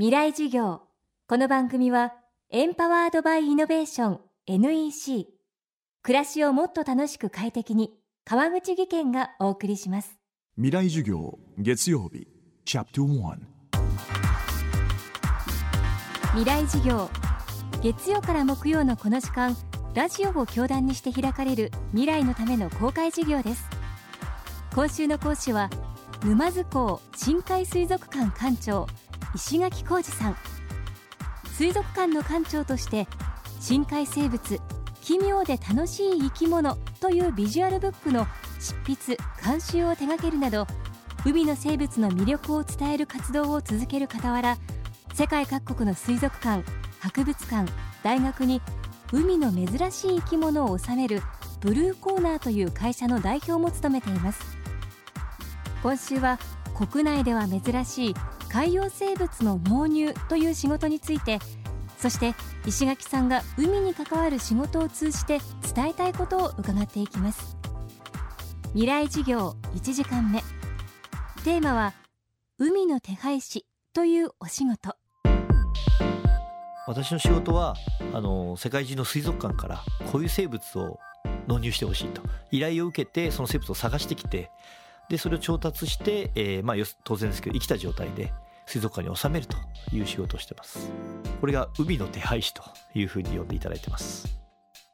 未来授業。この番組はエンパワードバイイノベーション NEC 暮らしをもっと楽しく快適に川口義賢がお送りします。未来授業月曜日チャプト1未来授業。月曜から木曜のこの時間ラジオを教壇にして開かれる未来のための公開授業です。今週の講師は沼津港深海水族館館長石垣浩二さん。水族館の館長として深海生物奇妙で楽しい生き物というビジュアルブックの執筆監修を手掛けるなど海の生物の魅力を伝える活動を続ける傍ら世界各国の水族館博物館大学に海の珍しい生き物を収めるブルーコーナーという会社の代表も務めています。今週は国内では珍しい海洋生物の納入という仕事についてそして石垣さんが海に関わる仕事を通じて伝えたいことを伺っていきます。未来事業1時間目。テーマは海の手配師というお仕事。私の仕事はあの世界中の水族館からこういう生物を納入してほしいと。依頼を受けてその生物を探してきてでそれを調達して、えーまあ、当然ですけど生きた状態で水族館に収めるという仕事をしてます。これが海の手配師というふうに呼んでいただいてます。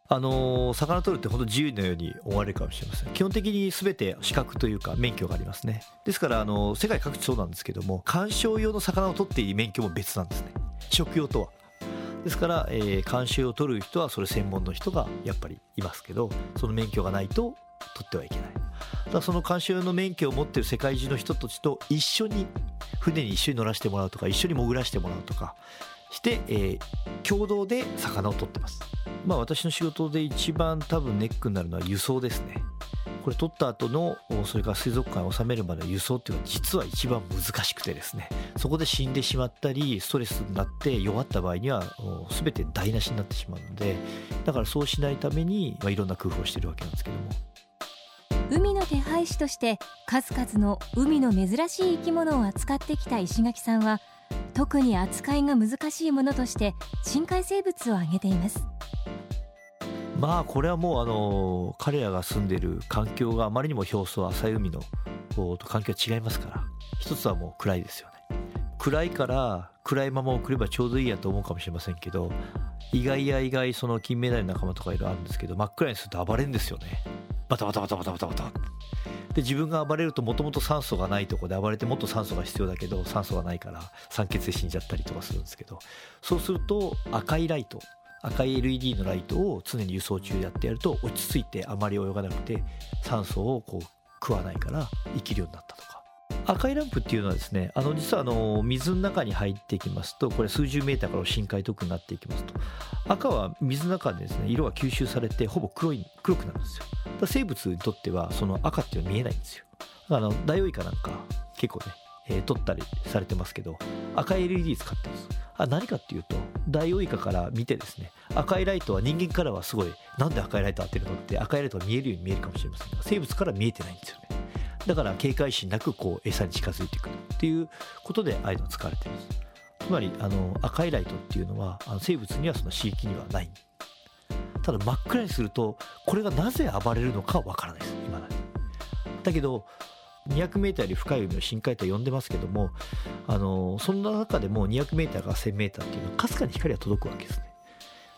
あのー、魚取るって本当自由のように思われるかもしれません。基本的に全て資格というか免許がありますね。ですからあのー、世界各地そうなんですけども観賞用の魚を取っていい免許も別なんですね。食用とは。ですから、えー、監修を取る人はそれ専門の人がやっぱりいますけどその免許がないと取ってはいけない。だその監修の免許を持ってる世界中の人たちと一緒に船に一緒に乗らせてもらうとか一緒に潜らせてもらうとかして、えー、共同で魚を取ってます。まあ私の仕事で一番多分ネックになるのは輸送ですね。これ取った後のそれから水族館を収めるまでの輸送っていうのは実は一番難しくてですね。そこで死んでしまったりストレスになって弱った場合には全て台無しになってしまうのでだからそうしないために、まあ、いろんな工夫をしてるわけなんですけども。の手配師として数々の海の珍しい生き物を扱ってきた石垣さんは特に扱いが難しいものとして深海生物を挙げています。まあこれはもうあの彼らが住んでいる環境があまりにも表層浅い海のと環境は違いますから。一つはもう暗いですよね。暗いから暗いまま送ればちょうどいいやと思うかもしれませんけど意外や意外その金メダル仲間とかいろいろあるんですけど真っ暗にすると暴れるんですよね。バタバタバタバタバタバタ。で自分が暴れるともともと酸素がないとこで暴れてもっと酸素が必要だけど酸素がないから酸欠で死んじゃったりとかするんですけど。そうすると赤いライト赤い LED のライトを常に輸送中でやってやると落ち着いてあまり泳がなくて酸素をこう食わないから生きるようになった赤いランプっていうのはですねあの実はあの水の中に入っていきますとこれ数十メーターから深海特になっていきますと。赤は水の中でですね色が吸収されてほぼ黒い黒くなるんですよ。だ生物にとってはその赤っていうのは見えないんですよ。あのダイオウイカなんか結構ね、えー、撮ったりされてますけど赤い LED 使ってます。あ何かっていうとダイオウイカから見てですね赤いライトは人間からはすごいなんで赤いライト当てるのって赤いライトが見えるように見えるかもしれませんが生物から見えてないんですよね。だから警戒心なくこう餌に近づいてくるっていうことでああいうの使われてるんです。つまりあの赤いライトっていうのはあの生物にはその刺激にはないただ真っ暗にするとこれがなぜ暴れるのかわからないです。今だに。だけど 200m より深い海を深海と呼んでますけどもあのそんな中でも 200m から 1000m っていうのはかすかに光が届くわけですね。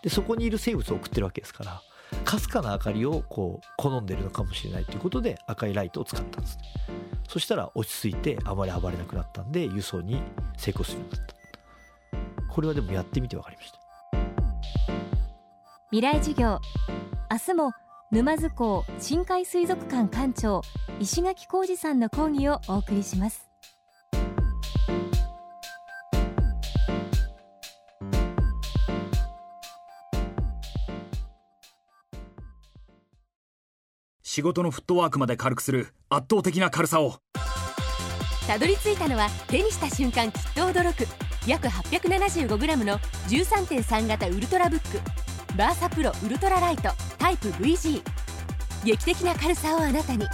でそこにいる生物を送ってるわけですからかすかな明かりをこう好んでるのかもしれないということで赤いライトを使ったんです。そしたら落ち着いてあまり暴れなくなったんで輸送に成功するようになった。これはでもやってみて分かりました。未来授業明日も沼津港深海水族館館長石垣浩二さんの講義をお送りします。仕事のフットワークまで軽くする圧倒的な軽さを。たどり着いたのは手にした瞬間きっと驚く。約 875g の13.3型ウルトラブック。バーサプロウルトラライト。タイプ VG 劇的な軽さをあなたに。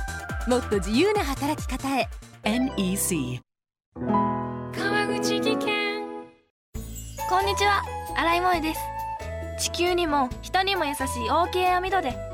もっと自由な働き方へ。NEC こんにちは。新井萌です。地球にも人にも優しい OK 網戸で